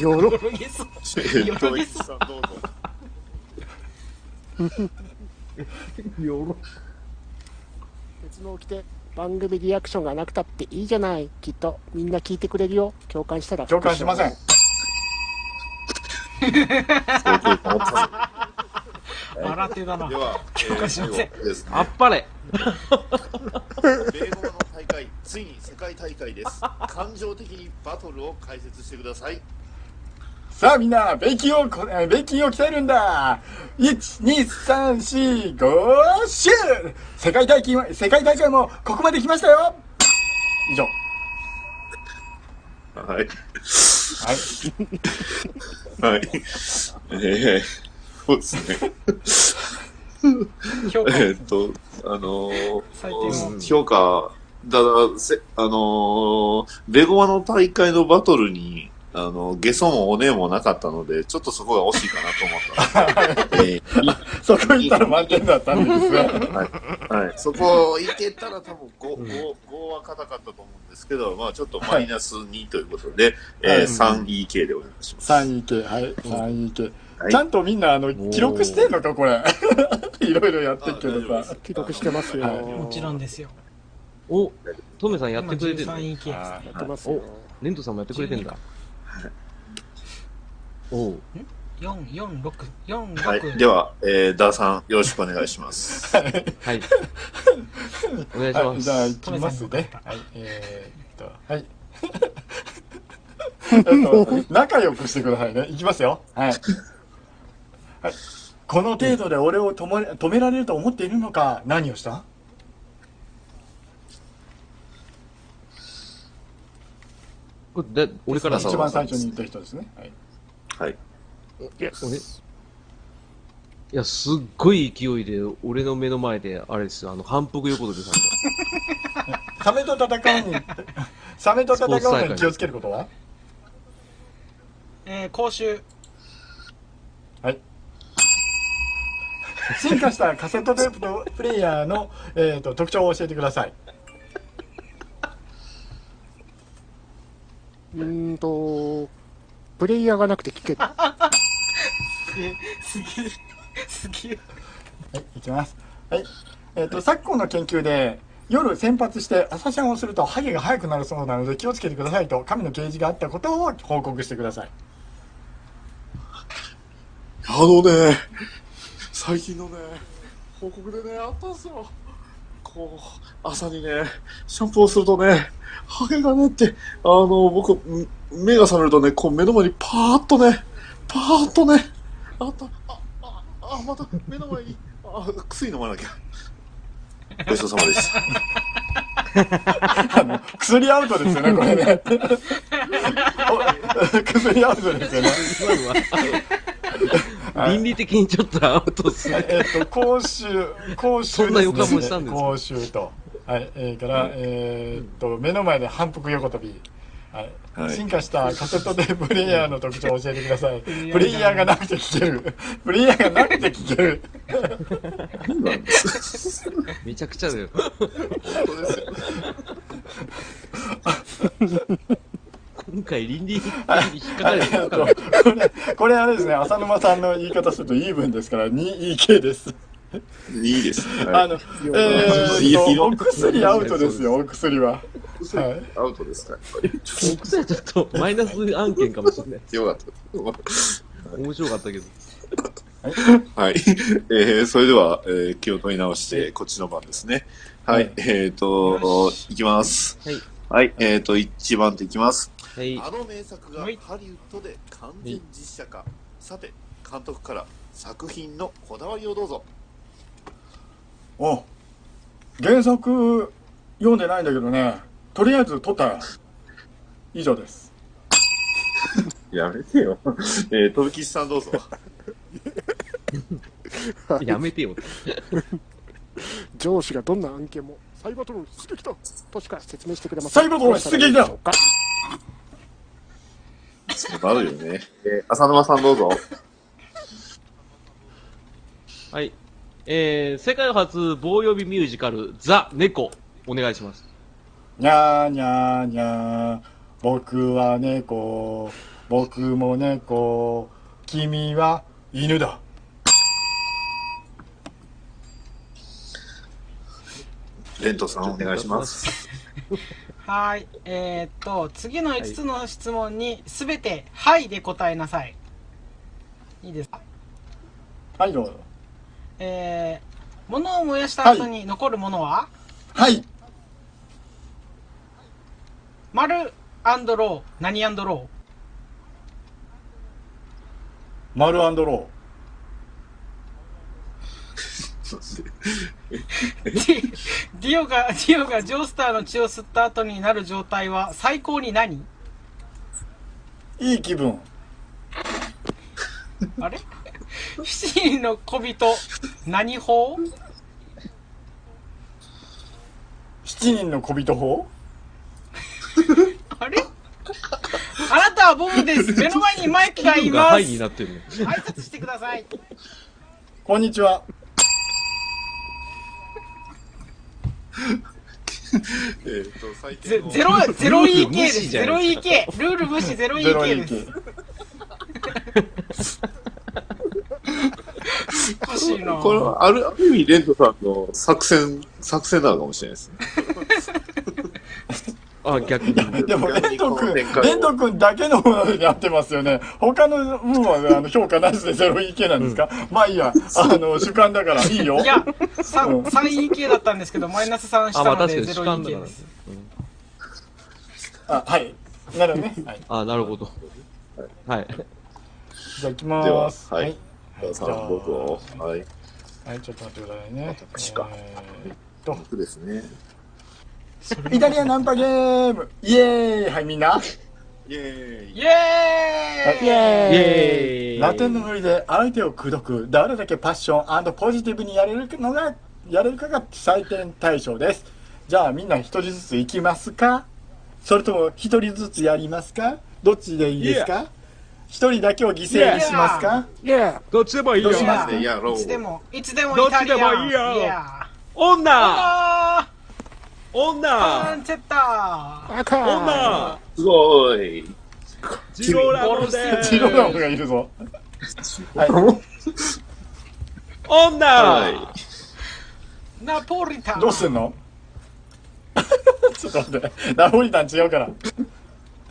Speaker 1: よろ、
Speaker 6: よろゲソ
Speaker 4: えー、と、
Speaker 6: よろ
Speaker 4: イさんどうぞ。
Speaker 1: 別の起きて、番組リアクションがなくたっていいじゃない。きっと、みんな聞いてくれるよ。共感したら。
Speaker 2: 共感しません。
Speaker 4: そういうこと思ってます
Speaker 6: 笑ってだな
Speaker 4: では、え
Speaker 6: 共
Speaker 4: ー、
Speaker 6: しません
Speaker 4: 後ですね。
Speaker 3: あっぱれ
Speaker 4: 米国の大会、ついに世界大会です。感情的にバトルを解説してください。
Speaker 2: さあみんな、ベキをベキを鍛えるんだ !1、2、3、4、5、シュー世界大会、世界大会もここまで来ましたよ以上。
Speaker 4: はい。
Speaker 2: はい。
Speaker 4: はい。えー、そうですね。
Speaker 6: 評価
Speaker 4: えーっと、あのー
Speaker 6: 最低の
Speaker 4: 評価、だだ、せ、あのーベゴマの大会のバトルに、あの、ゲソもおねえもなかったので、ちょっとそこが惜しいかなと思った。えー
Speaker 2: そこ行ったら満点だったんですが。
Speaker 4: はい。はい。そこ行けたら多分5、5、5は硬かったと思うんですけど、まあちょっとマイナス2ということで、えー、3EK でお願いします。
Speaker 2: 3位系、はい、3位系。
Speaker 4: はい
Speaker 2: ちゃんとみんな、あの、記録してんのか、これ。いろいろやってるけどさ。
Speaker 1: 記録してますよ。
Speaker 2: はい
Speaker 6: もちろんですよ
Speaker 3: お、トメさんやってくれてる
Speaker 6: 今
Speaker 3: の
Speaker 6: 13位系です
Speaker 2: あ
Speaker 1: やってますよ。
Speaker 3: レントさんもやってくれてんだ。おう。
Speaker 6: 446、46、
Speaker 4: はい。では、えー、ダーさん、よろしくお願いします。
Speaker 3: はい。お願いし
Speaker 2: はい、
Speaker 3: ます。
Speaker 2: じゃあ、行きます。ねはい、えー、っと、はい。えっと、仲良くしてくださいね。いきますよ。はい。はい。この程度で俺を止め止められると思っているのか、何をした？
Speaker 3: これで俺から
Speaker 2: 一番最初に言った人ですね。はい。
Speaker 4: はい。
Speaker 1: イエ
Speaker 3: 俺い
Speaker 1: ス。
Speaker 3: や、すっごい勢いで、俺の目の前で、あれですよ、あの、反復横跳びさんが。
Speaker 2: サメと戦うに、サメと戦うのに気をつけることは？
Speaker 6: えー、講習、
Speaker 2: はい。進化したカセットテープのプレイヤーの、えー、と特徴を教えてください。
Speaker 1: うーんと、プレイヤーがなくて聞ける。
Speaker 6: すげえ、すげえ。
Speaker 2: はい、いきます。はい。えっ、と、昨今の研究で、夜先発して朝シャンをするとハゲが速くなるそうなので気をつけてくださいと神の啓示があったことを報告してください。
Speaker 4: あのね、最近のね、報告でね、あったんすよ。こう、朝にね、シャンプーをするとね、ハゲがねって、あの、僕、ん目が覚めるとね、こう目の前にパーッとね、パーッとね、あった、あ、あ、あ、また目の前に、あ、薬飲まなきゃ。ごちそうさまでした。
Speaker 2: あの、薬アウトですよね、これね。お薬アウトですよね。
Speaker 3: 倫理的にちょっとアウトっすね。
Speaker 2: えっ、と、講習、講習
Speaker 3: そんな予感もしたんですか
Speaker 2: 講習と。はい、えー、から、えっ、と、目の前で反復横跳び。はい。
Speaker 4: はい
Speaker 2: 進化したカセットテーププレイヤーの特徴を教えてください。プ
Speaker 6: プ
Speaker 2: レイヤーがなくて聞ける。プレイヤーがなくて聞ける。
Speaker 3: めちゃくちゃだよ。
Speaker 4: 本当ですよ。
Speaker 3: 今回倫理、倫理引っかか
Speaker 2: はい、
Speaker 3: る
Speaker 2: えっとこれ、これあれですね、浅沼さんの言い方するとイーブンですから、2EK です。
Speaker 4: いいです。
Speaker 2: あ
Speaker 4: はい、
Speaker 2: の、えーお薬アウトですよ、お薬は。はい。
Speaker 4: アウトですか、やっぱり。
Speaker 3: 僕はちょっとマイナス案件かもしれない。
Speaker 4: よかった。
Speaker 3: 面白かったけど。
Speaker 4: はい。えー、それでは、えー、気を取り直して、こっちの番ですね。はい。
Speaker 2: はい
Speaker 4: えっ、と、いきます。
Speaker 3: はい。
Speaker 4: はい。えっ、と、一番手いきます。
Speaker 3: はい。
Speaker 4: あの名作がハ
Speaker 6: はい
Speaker 4: リウッドで完全実写化。さて、監督から作品のこだわりをどうぞ。
Speaker 2: お原作読んでないんだけどね、とりあえず撮ったよ。以上です。
Speaker 4: やめてよ。えー、飛吉さんどうぞ。
Speaker 3: やめてよ。
Speaker 1: 上司がどんな案件もサイバートロン出撃だとしか説明してくれません。
Speaker 2: サイバートロン出撃だ
Speaker 1: どうしたらいいでしょうか
Speaker 4: そうなるよね。えー、浅沼さんどうぞ。
Speaker 3: はい。えー、世界初棒呼びミュージカル、ザ・猫、お願いします。
Speaker 2: にゃーにゃーにゃー、僕は猫、僕も猫、君は犬だ。
Speaker 4: レントさんお願いします。
Speaker 6: はーい。えー、っと、次の5つの質問にすべて、はいで答えなさい。いいですか？
Speaker 2: はい、どうぞ。
Speaker 6: えー、物を燃やした後に残るものは、
Speaker 2: はい、
Speaker 6: 丸ロー、何ロー？
Speaker 2: マルアンドロ
Speaker 6: ディ ディオが、ディオがジョースターの血を吸った後になる状態は最高に何？
Speaker 2: ー。いい気分。
Speaker 6: あれ？七人の小人、何法？
Speaker 2: 七人の小人法？
Speaker 6: あれ？あなたはボブです。目の前にマイクがいます。挨
Speaker 3: になってるの。
Speaker 6: 拶してください。
Speaker 2: こんにちは。
Speaker 4: えっ、と、最
Speaker 6: ゼ
Speaker 4: 低の
Speaker 6: ゼロゼロ EK
Speaker 3: ルール無
Speaker 6: です。
Speaker 3: 視じゃ
Speaker 6: ゼロ
Speaker 3: ないで
Speaker 6: EK。ルール無視ゼロ
Speaker 2: ゼロ
Speaker 6: EK
Speaker 2: イ
Speaker 6: です。
Speaker 2: ケ。
Speaker 6: おかしいな
Speaker 4: これはある、ある意味、レントさんの作戦、作戦なのかもしれないですね。
Speaker 3: あ、逆に。
Speaker 2: でも、レント君、レント君だけのものになってますよね。他の分はあの 評価なしで 0EK なんですか、まあいいや、あの、主観だからいいよ。
Speaker 6: いや、さ
Speaker 2: うん
Speaker 6: 3EK だったんですけど、マイナス3したので
Speaker 3: あ確かに主観だか
Speaker 6: 0EK
Speaker 3: らね
Speaker 6: です。。
Speaker 2: あ、はい。なるほどね。はい。
Speaker 3: あ、なるほど。はい。
Speaker 2: じゃあ行きます。
Speaker 4: はい
Speaker 2: はい。
Speaker 4: さん、どうぞ。はい。
Speaker 2: はい、ちょっと待ってくださいね。
Speaker 4: 私か
Speaker 2: えーっと、
Speaker 4: 僕ですね。
Speaker 2: イタリアナンパゲーム。イエーイ。はい、みんな。
Speaker 4: イ
Speaker 6: エーイ。
Speaker 1: イエーイ。
Speaker 3: イエーイ。
Speaker 2: ラテンのノリで相手を口説く、どれだけパッションポジティブにやれるのが、やれるかが採点対象です。じゃあみんな一人ずつ行きますか？それとも一人ずつやりますか？どっちでいいですか？一人だけを犠牲にしますか？
Speaker 1: イエー
Speaker 3: どっちでもいいよ。
Speaker 2: ど
Speaker 6: いつでも、いつでも
Speaker 3: どっちでもいいよ。女女
Speaker 6: ンチェッタ
Speaker 1: 赤
Speaker 3: 女
Speaker 4: すごい。
Speaker 3: ジローラモで
Speaker 2: ジローラモがいるぞ。はい。
Speaker 3: 女
Speaker 4: は
Speaker 6: ーナポリタン
Speaker 2: どうすんの？ちょっと待って。ナポリタン違うから。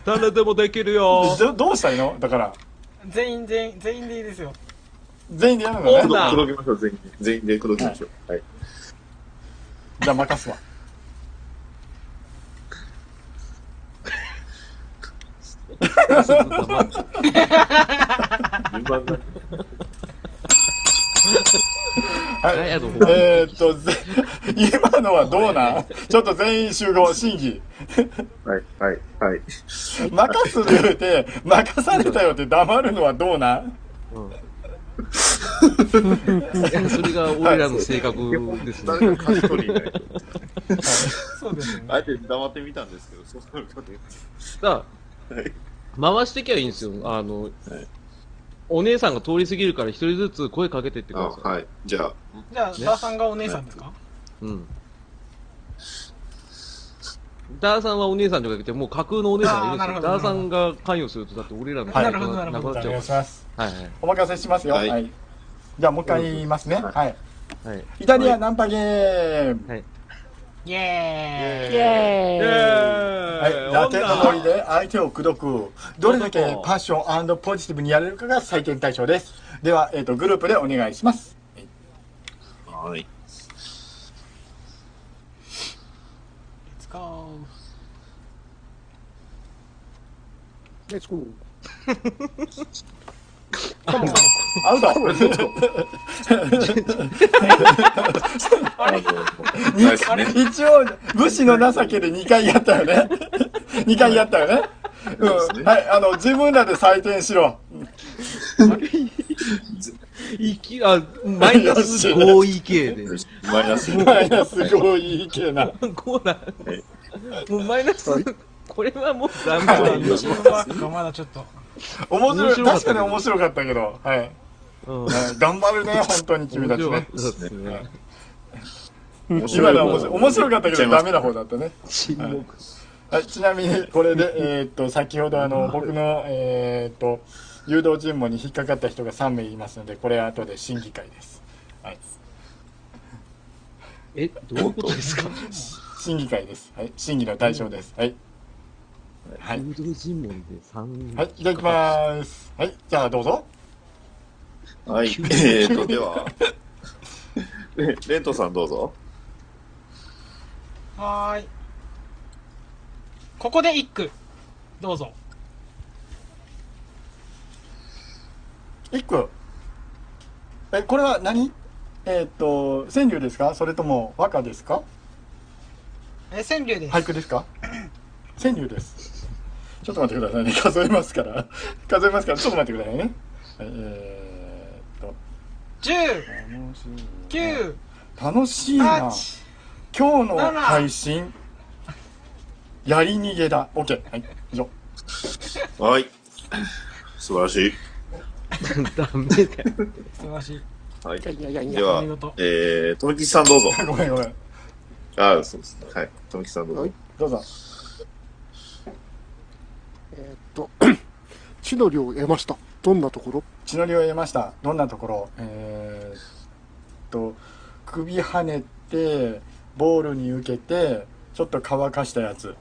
Speaker 3: 誰でもできるよ
Speaker 2: どどうしたらいいの？だから、
Speaker 6: 全員全員、全員でいいですよ。
Speaker 2: 全員でやるのね。
Speaker 3: 女だ
Speaker 4: 口説きましょう、全員で。全員で口説きましょう。はい。
Speaker 2: じゃあ任すわ。
Speaker 4: 順番が。
Speaker 2: はい。
Speaker 3: はいあと他
Speaker 2: えーっと、ぜ今のはどうなん？ちょっと全員集合、審議。
Speaker 4: はい、はい、はい。
Speaker 2: 任す言うて、任されたよって黙るのはどうなん？
Speaker 3: それが俺らの性格ですね。
Speaker 4: 誰か勝ち取りにな いと。
Speaker 6: そうですね。
Speaker 4: あえて黙ってみたんですけど、そうなるかね。
Speaker 3: だか回してきゃいいんですよ。あの、お姉さんが通り過ぎるから一人ずつ声かけてってく
Speaker 4: あ
Speaker 3: ださい。
Speaker 4: はい。じゃあ、
Speaker 6: じゃあ、ダーさんがお姉さんですか？
Speaker 3: うん。ダーさんはお姉さんじゃなくて、もう架空のお姉さんがいるんですよ。ダーさんが関与すると、だって俺らの
Speaker 2: はい
Speaker 6: なるほどなるほど
Speaker 2: じゃあお願いします。
Speaker 3: はいはい。
Speaker 2: お任せしますよ。は。
Speaker 4: はいい
Speaker 2: じゃあもう一回言いますね。
Speaker 4: はい
Speaker 2: はい。
Speaker 3: はい。
Speaker 2: イタリアナンパゲーム。
Speaker 3: はい。
Speaker 6: イエーイ
Speaker 1: イエーイ
Speaker 2: はい、ラテンのノリで相手を口説く、どれだけパッションポジティブにやれるかが採点対象です。では、えっ、と、グループでお願いします。
Speaker 4: はい。
Speaker 6: Let's go.
Speaker 1: レッツゴー
Speaker 2: アウト。一応、武士の情けで2回やったよね。2回やったよね。うん。はい、あの、自分らで採点しろ。
Speaker 3: いき、あ、マイナス 5EK で。
Speaker 4: マイナス。
Speaker 2: マイナス5いいけな。
Speaker 3: こうな。もうマイナス、これはもうダメ
Speaker 6: まだまだちょっと。
Speaker 2: 面白い、
Speaker 3: 面白かった
Speaker 2: 確かに面白かったけど、はい。頑張るね、本当に君たちね。
Speaker 4: 面
Speaker 2: 今のは面白い面白かったけどダメな方だったね。
Speaker 3: 沈黙。
Speaker 2: はい、ちなみにこれで、えーっと、先ほどあの、僕の、えーっと、誘導尋問に引っかかった人が3名いますので、これは後で審議会です。はい。
Speaker 3: え、どういうことですか？
Speaker 2: 審議会です。はい。審議の対象です。はい。はい。
Speaker 3: 誘導尋問で3
Speaker 2: はい、いただきます。はい、じゃあどうぞ。
Speaker 4: はい。えーと、では、レレントさんどうぞ。
Speaker 6: はーい。ここで一句。どうぞ。
Speaker 2: 一個。え、これは何？えーっと、川柳ですか？それとも和歌ですか？
Speaker 6: え、川柳です。
Speaker 2: 俳句ですか？川柳です。ちょっと待ってくださいね。数えますから。数えますから、ちょっと待ってくださいね。はいえーっと、
Speaker 6: 10、9、
Speaker 2: 楽しいな。
Speaker 6: 8、
Speaker 2: 今日の配信、やり逃げだ。OK。はい、以上。
Speaker 4: はい。素晴らしい。
Speaker 3: ダメだよ。
Speaker 6: 素晴らしい。
Speaker 4: はい。
Speaker 1: いやいやいやいや
Speaker 4: ではえー、とめきちさんどうぞ。
Speaker 2: ごめんごめん。
Speaker 4: あそうですね。はい。とめきちさんどうぞ。
Speaker 1: はい
Speaker 2: どうぞ。
Speaker 1: えー、っと 地の利を得ました。どんなところ？
Speaker 2: 血のりを得ました。どんなところ？えー、っと、首跳ねて、ボールに受けて、ちょっと乾かしたやつ。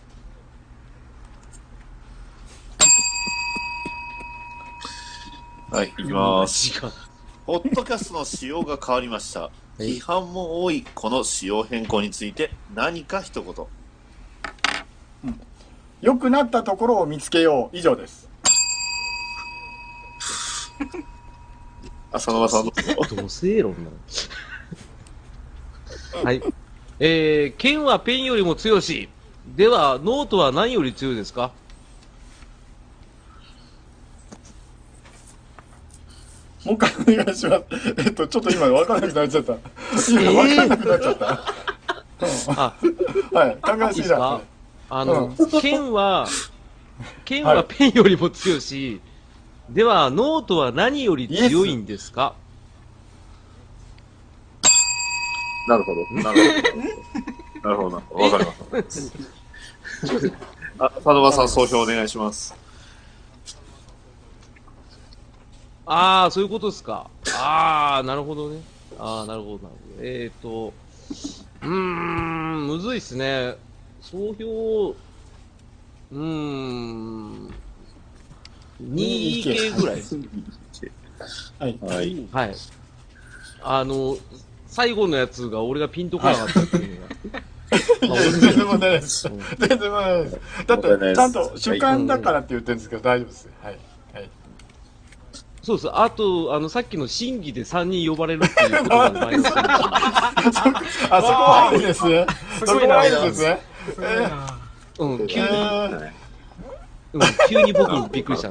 Speaker 4: はい、いきます。ポッドキャストの仕様が変わりました。批判も多いこの仕様変更について何か一言。
Speaker 2: うん良くなったところを見つけよう。以上です。
Speaker 4: 浅沼さんどうぞ。
Speaker 3: 同性論なの。はい。えー、剣はペンよりも強し。では、ノートは何より強いですか？
Speaker 2: もう一回お願いします。えっと、ちょっと今分からなくなっちゃった。今分からなくなっちゃった。
Speaker 3: あ、
Speaker 2: うんはい、考えすぎだ
Speaker 3: か？あの、
Speaker 2: う
Speaker 3: 剣は、剣
Speaker 2: は
Speaker 3: はいペンよりも強し。では、ノートは何より強いんですか？
Speaker 4: なるほど。なるほど。なるほど。わかります。あ、佐野さん総評お願いします。
Speaker 3: ああ、そういうことですか。ああ、なるほどね。ああ、なるほど、なるほど。えっ、ー、と、うーん、むずいっすね。総評、うーん、2系ぐらい。
Speaker 2: はい。
Speaker 4: はい。
Speaker 3: はい。あの、最後のやつが俺がピンとこなかったっていうのが。
Speaker 2: いや全然問題ないです。
Speaker 3: うん
Speaker 2: 全然問題ないです。だって、
Speaker 4: 問題ないです
Speaker 2: ちゃんと主観だからって言ってるんですけど、大丈夫です。はい。はい。
Speaker 3: そうです。あと、あの、さっきの審議で3人呼ばれるっていうことがマイナス。
Speaker 2: あ、そこはありですね。そこはありですね。
Speaker 6: すごいな。
Speaker 3: うん、急に、
Speaker 2: えー
Speaker 3: うん、急に僕びっくりした。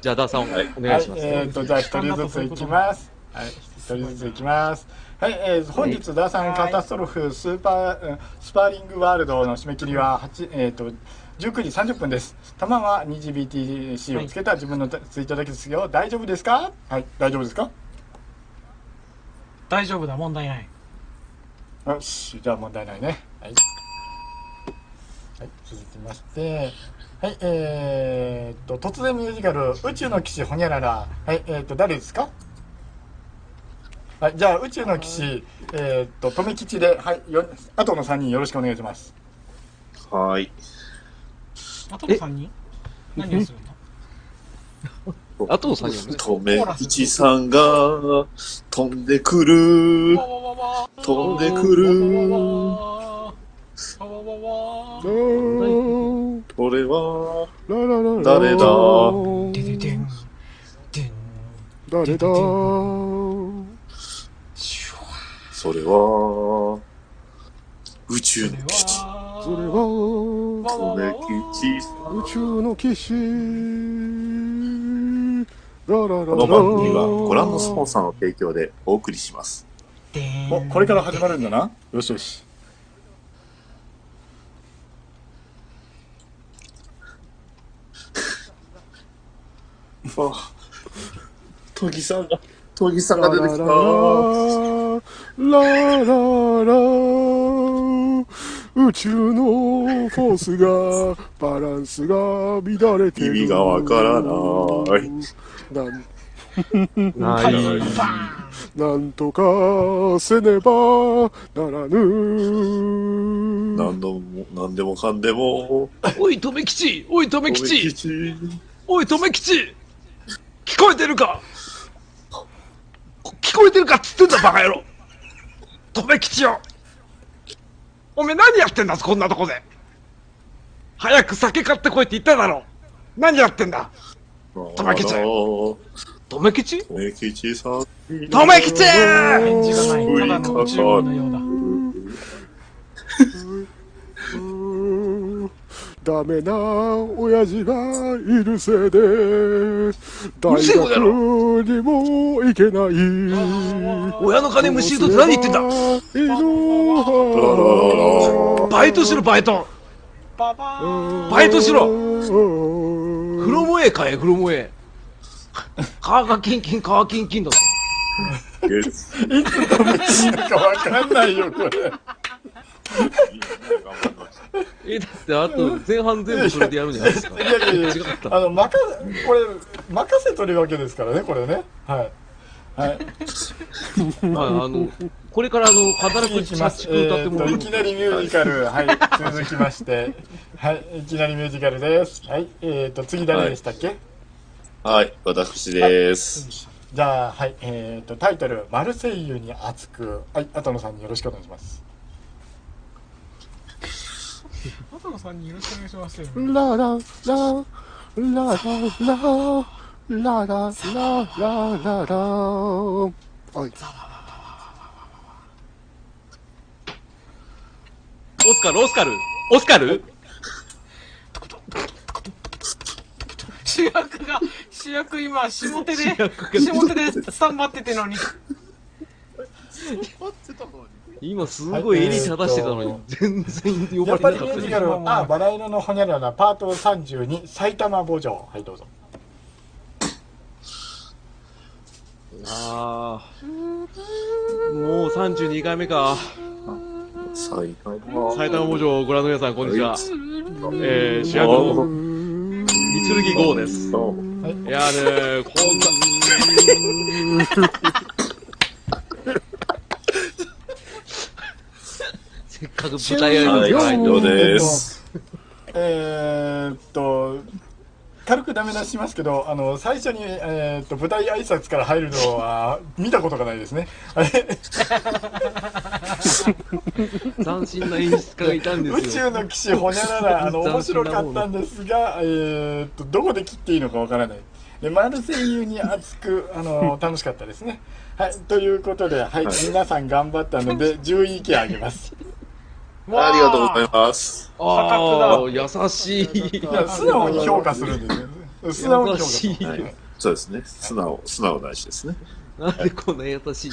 Speaker 3: じゃあ、ダーさん、お願いし、ます。
Speaker 2: えっと、じゃあ一人ずついきます。はい、一人ずついきます。はい、えー、本日、ダーさんカタストロフスーパー、うんスパーリングワールドの締め切りは8、えっ、と、19時30分です。弾は 2GBTC をつけた自分のツイートだけですよ。大丈夫ですか？はい、大丈夫ですか？
Speaker 6: 大丈夫だ。問題ない。
Speaker 2: よし、じゃあ問題ないね。はい。はい、続きまして、はい、えー、っと、突然ミュージカル、宇宙の騎士ほにゃらら。はい、えー、っと、誰ですか？はい、じゃあ、宇宙の騎士、えー、っと、富吉で、はい、よ、あとの3人よろしくお願いします。
Speaker 4: はい。
Speaker 6: あとの3人？何をするの？
Speaker 3: あとの3人。
Speaker 4: とめいちさんが飛んでくる。飛んでくる。
Speaker 6: わわわわわ
Speaker 4: これは、誰だ？
Speaker 1: 誰だ？
Speaker 4: それは、宇宙の基地。
Speaker 6: は
Speaker 1: それは。宇宙の騎士
Speaker 4: この番組はご覧のスポンサーの提供でお送りします。
Speaker 2: お、これから始まるんだな。よしよし。
Speaker 4: あ、トギさんが、トギさんが出てきた。
Speaker 1: ララララ宇宙のフォースがバランスが乱れてる。
Speaker 4: 意味がわからない。
Speaker 1: なん
Speaker 3: ない。
Speaker 1: なんとかせねばならぬ。
Speaker 4: 何度も、何でもかんでも、
Speaker 3: おい、とめきち。おい、とめき
Speaker 4: とめ
Speaker 3: ち
Speaker 4: ち。
Speaker 3: おい、とめきち聞こえてるか？聞こえてるかっつってんだ、バカ野郎。とめきちよおめえ何やってんだ、こんなとこで。早く酒買ってこいって言っただろ。何やってんだ？とめきち
Speaker 4: と
Speaker 3: とめきち
Speaker 4: めきちさん。
Speaker 3: とめきち
Speaker 6: 返事がない。ただの宇宙人のようだ
Speaker 1: ダメな親父がいるせいで大学にも行けない
Speaker 3: 親の金むしり取って何言ってんだバイトしろ、バイト
Speaker 6: バ
Speaker 3: イトしろ
Speaker 1: 風
Speaker 3: フロモエー買え、フロモエー。川がキンキン、川キンキンだぞ。
Speaker 4: 月
Speaker 2: いつ止めていいのかわかんないよ、これ。
Speaker 3: え、だってあと前半全部それでやるんじゃないですか。
Speaker 2: いやいやいや
Speaker 3: 違った。
Speaker 2: あの、任せ、これ、任せとるわけですからね、これね。はい。はい。
Speaker 3: ま あ、あの、これからあの、働く社
Speaker 2: いきます。
Speaker 3: 畜歌ってもらう
Speaker 2: いきなりミュージカル、はい、続きまして、はい、いきなりミュージカルです。はい、えーと、次誰でしたっけ、
Speaker 4: はい、私です。
Speaker 2: じゃあ、はい、えっ、と、タイトル、マルセイユに熱く、はい、後野さんによろしくお願いします。
Speaker 6: 後野さんによろしくお願いしますよ。
Speaker 1: ララララララララララララおい。
Speaker 3: オスカル、オスカル、オスカル？
Speaker 6: 主役が主役今下手で下手でスタンバっててのに
Speaker 3: 今すごい襟正してたのに、全然呼
Speaker 2: や
Speaker 3: ばれなかった
Speaker 2: っぱりミュージカル、あ、バラ色のホニャララ、パート32、埼玉墓場。はい、どうぞ。
Speaker 3: ああ。もう32回目か。
Speaker 4: 最高
Speaker 3: 埼玉墓場をご覧の皆さん、こんにちは。えー、主役の三剣豪です。いやーねこんな。せっかく舞台挨
Speaker 4: はい、どうです。
Speaker 2: えーっと、軽くダメ出ししますけど、あの、最初に、えーっと、舞台挨拶から入るのは、見たことがないですね。あ れ
Speaker 3: 斬新な演出家がいたんで
Speaker 2: 宇
Speaker 3: すよ。
Speaker 2: 宙の騎士ホニャララ、あの、面白かったんですが、えーっと、どこで切っていいのかわからない。で、マルセイユに熱く、あの、楽しかったですね。はい、ということで、はい、皆さん頑張ったので、10位以下あげます。
Speaker 4: ありがとうございます。
Speaker 3: ああ、優しい。
Speaker 2: 素直に評価するんですよ。素直に評価する。
Speaker 4: そうですね。素直、素直大事ですね。
Speaker 3: なんでこんな優しい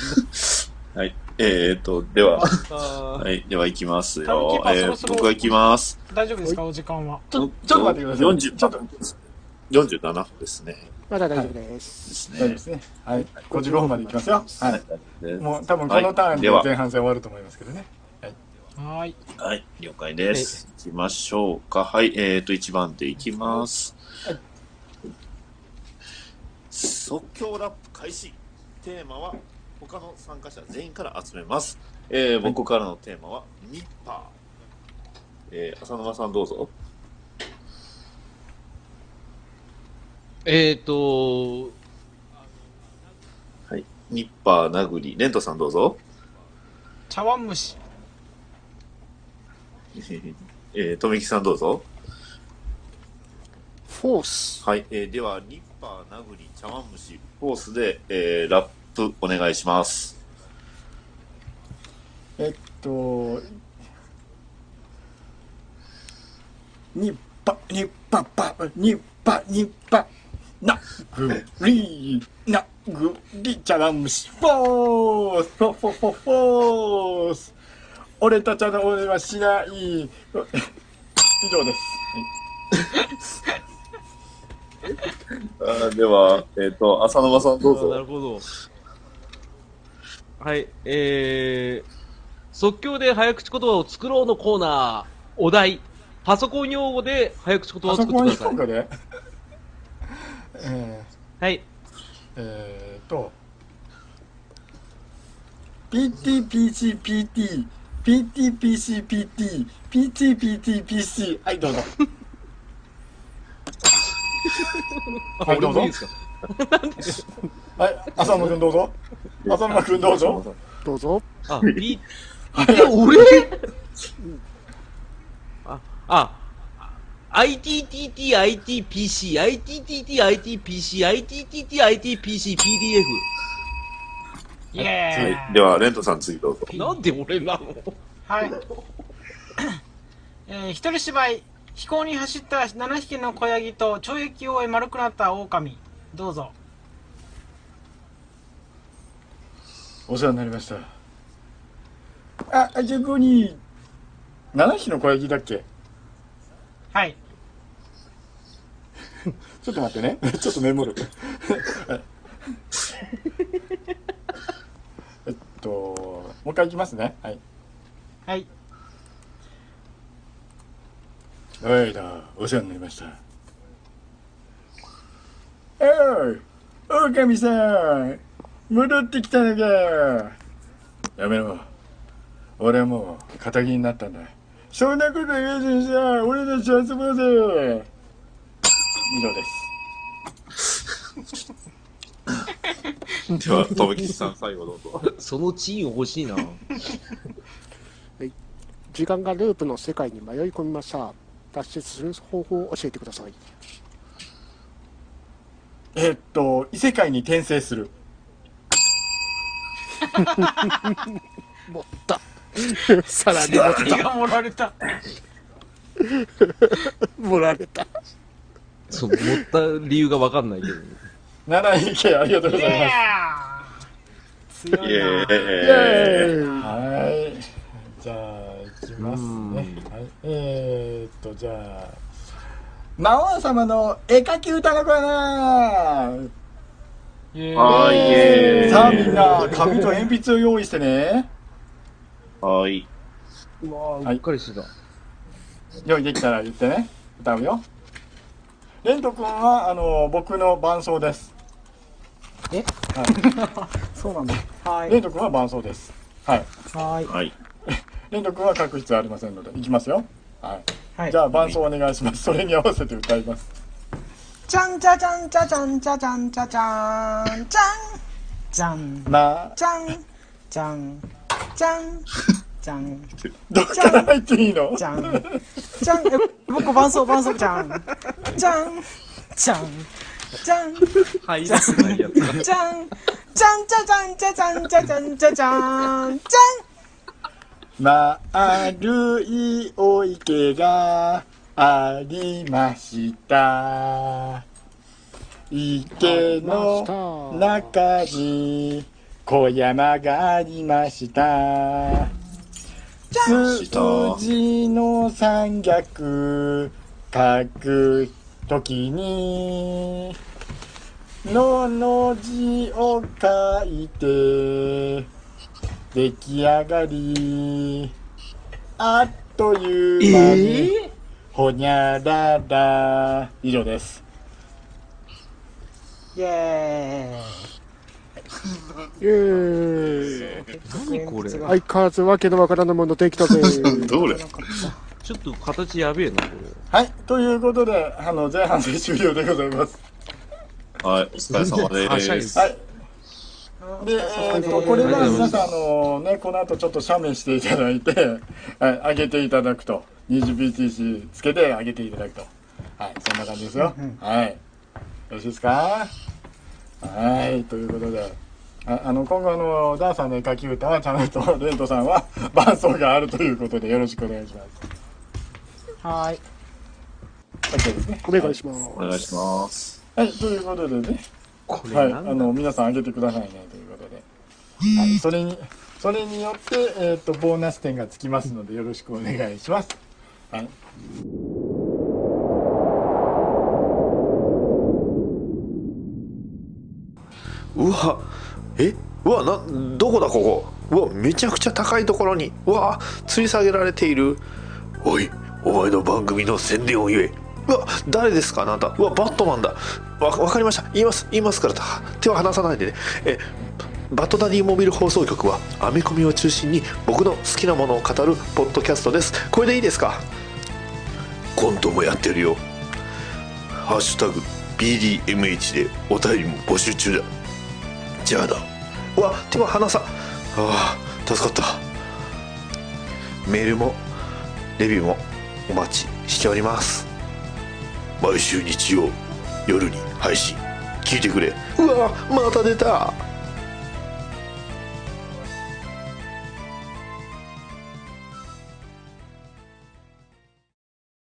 Speaker 3: の？
Speaker 4: はい。えーと、では、はい、では行きますよえー僕は行きます。
Speaker 6: 大丈夫ですか？お時間は
Speaker 2: ちょ、ちょっと待ってください。
Speaker 4: 40
Speaker 2: ちょっと、
Speaker 4: 47分ですね。
Speaker 1: まだ大丈夫です。
Speaker 4: です
Speaker 2: 大丈夫で
Speaker 4: ね。
Speaker 2: すね。はい。55分までいきますよ。はい。
Speaker 4: で
Speaker 2: もう多分このターンで
Speaker 4: はい
Speaker 2: 前半戦終わると思いますけどね。
Speaker 6: はーい
Speaker 4: はい、了解です。行きましょうか。はい、えーと、1番で行きます。
Speaker 2: はい
Speaker 4: 即興ラップ開始。テーマは、他の参加者全員から集めます。えー僕からのテーマは、ニッパー。えー浅沼さんどうぞ。
Speaker 3: えっと、
Speaker 4: はい。ニッパー、殴り。レントさんどうぞ。
Speaker 6: 茶碗蒸し
Speaker 4: えー、とめきさんどうぞ。
Speaker 1: フォース。
Speaker 4: はい。えーでは、ニッパー、殴り、茶碗蒸し、フォースで、えーラップお願いします。
Speaker 2: えっと、ニッパ、ニッパパ、ニッパ、ニッパ、な、ぐり、な、ぐり、茶碗蒸し、フォース、フォフォフォフォース。俺たちの俺はしない。以上です。
Speaker 4: あーでは、えっ、と、浅沼さんどうぞ。
Speaker 3: なるほど。はい、えー、即興で早口言葉を作ろうのコーナー、お題、パソコン用語で早口言葉を
Speaker 2: パソコン
Speaker 3: 作ってください。
Speaker 2: 評価で、え
Speaker 3: はい。
Speaker 2: ー、えーと、PTPCPT、PTPCPT、PTPTPC、はい、どうぞ。はい、どうぞ はい、浅野くんどうぞ。浅野くんどうぞ。
Speaker 1: どうぞ。
Speaker 3: あ、いえ、俺？あ、あ、ITTT、ITPC、ITTT、ITPC、ITTT、ITPC、PDF。
Speaker 6: イエ
Speaker 4: はい。
Speaker 6: ーイ
Speaker 4: では、レントさん次どうぞ。
Speaker 3: なんで俺なの？
Speaker 6: はい。えー、一人芝居、飛行に走った7匹の子ヤギと懲役を終え丸くなった狼。どうぞ。
Speaker 2: お世話になりました。あ、あそこに、7匹の小ヤギだっけ？
Speaker 6: はい。
Speaker 2: ちょっと待ってね。ちょっとメモる。と、もう一回いきますね。はい。
Speaker 6: はい。
Speaker 2: はいだ、お世話になりました。おい、狼さん、戻ってきたのか。やめろ。俺はもう、仇になったんだ。そんなこと言わずにさ、俺たち遊ぼうぜ。以上です。
Speaker 4: では、とめきちさん最後どうぞ。
Speaker 3: そのチーン欲しいな。
Speaker 1: 時間がループの世界に迷い込みました。脱出する方法を教えてください。
Speaker 2: えっと異世界に転生する。
Speaker 1: 持った。さらに持っ
Speaker 6: 何が盛られた
Speaker 1: た。盛られた。
Speaker 3: そう、持った理由がわかんないけど。
Speaker 2: 7位系ありがとうございます
Speaker 6: 強い
Speaker 4: イエ
Speaker 6: な
Speaker 1: イ
Speaker 4: ーイ。
Speaker 1: エーイ
Speaker 2: はい。じゃあ、いきます
Speaker 3: うん
Speaker 2: ね。はい、えー、っと、じゃあ、魔王様の絵描き歌のコーナー。さあみんな、紙と鉛筆を用意してね。
Speaker 4: はい。
Speaker 3: うわ
Speaker 2: はいう
Speaker 3: っかりしてた。
Speaker 2: 用意できたら言ってね。歌うよ。レント君は、あの、僕の伴奏です。
Speaker 6: え？
Speaker 2: は
Speaker 6: そうなんだはい。
Speaker 2: い。レント君は伴奏です。はい。
Speaker 6: はい。
Speaker 4: はい。
Speaker 2: レント君は書く必要ありませんので、いきますよ。はい。
Speaker 6: はい。
Speaker 2: じゃあ、伴奏お願いします。それに合わせて歌います。
Speaker 6: じゃんじゃじゃんじゃじゃんじゃじゃんじゃじゃんじゃんじゃん
Speaker 2: まあ、
Speaker 6: じゃんじゃんじゃんじゃん
Speaker 2: どっから入っていいの？
Speaker 6: じゃんじゃんえ僕伴奏伴奏じゃんじゃんじゃんじゃん
Speaker 3: 入りづらいやつが。
Speaker 6: じゃんじゃんじゃじゃんじゃじゃんじゃじゃんじゃじゃんじ
Speaker 2: 丸いお池がありました。池の中に小山がありました。数字の三逆書くときにのの字を書いて出来上がりあっという間に、ほにゃらら以上です。
Speaker 6: ゃんイエ
Speaker 1: イ。エーイ。
Speaker 6: ー。イ
Speaker 3: 何これ？
Speaker 1: 相変わらずわけのわからないものできたぜ。
Speaker 4: どれ？
Speaker 3: ちょっと形やべえな、こ
Speaker 2: はいということであの前半戦終了でございます。
Speaker 4: はい、お疲れ様です。
Speaker 2: はいで、えーとこれは皆さんあのねこの後ちょっと写メしていただいて、はい、上げていただくと。20BTC つけて上げていただくと。はいそんな感じですよ、はい。よろしいですか？はいということで。ああの今後あのダーさんの絵描き歌はチャンネルとレントさんは伴奏があるということでよろしくお願いします
Speaker 6: はい。
Speaker 2: OK ですね
Speaker 1: お願いします
Speaker 4: お願いします。
Speaker 2: はいということでね。はい、あの皆さん上げてくださいねということで、はい、それにそれによって、えー、とボーナス点がつきますのでよろしくお願いします。はい、
Speaker 7: うわえ？うわなどこだここ？うわめちゃくちゃ高いところに。うわ吊り下げられている。おいお前の番組の宣伝を言え。うわ誰ですか？あなた。うわバットマンだ。わわかりました。言います言いますから手は離さないでね。えバットダディモビル放送局はアメコミを中心に僕の好きなものを語るポッドキャストです。これでいいですか？コントもやってるよ。ハッシュタグ BDMH でお便りも募集中だ。じゃあだうわ手は離さ。ああ助かった。メールもレビューもお待ちしております。毎週日曜夜に配信聞いてくれ。うわまた出た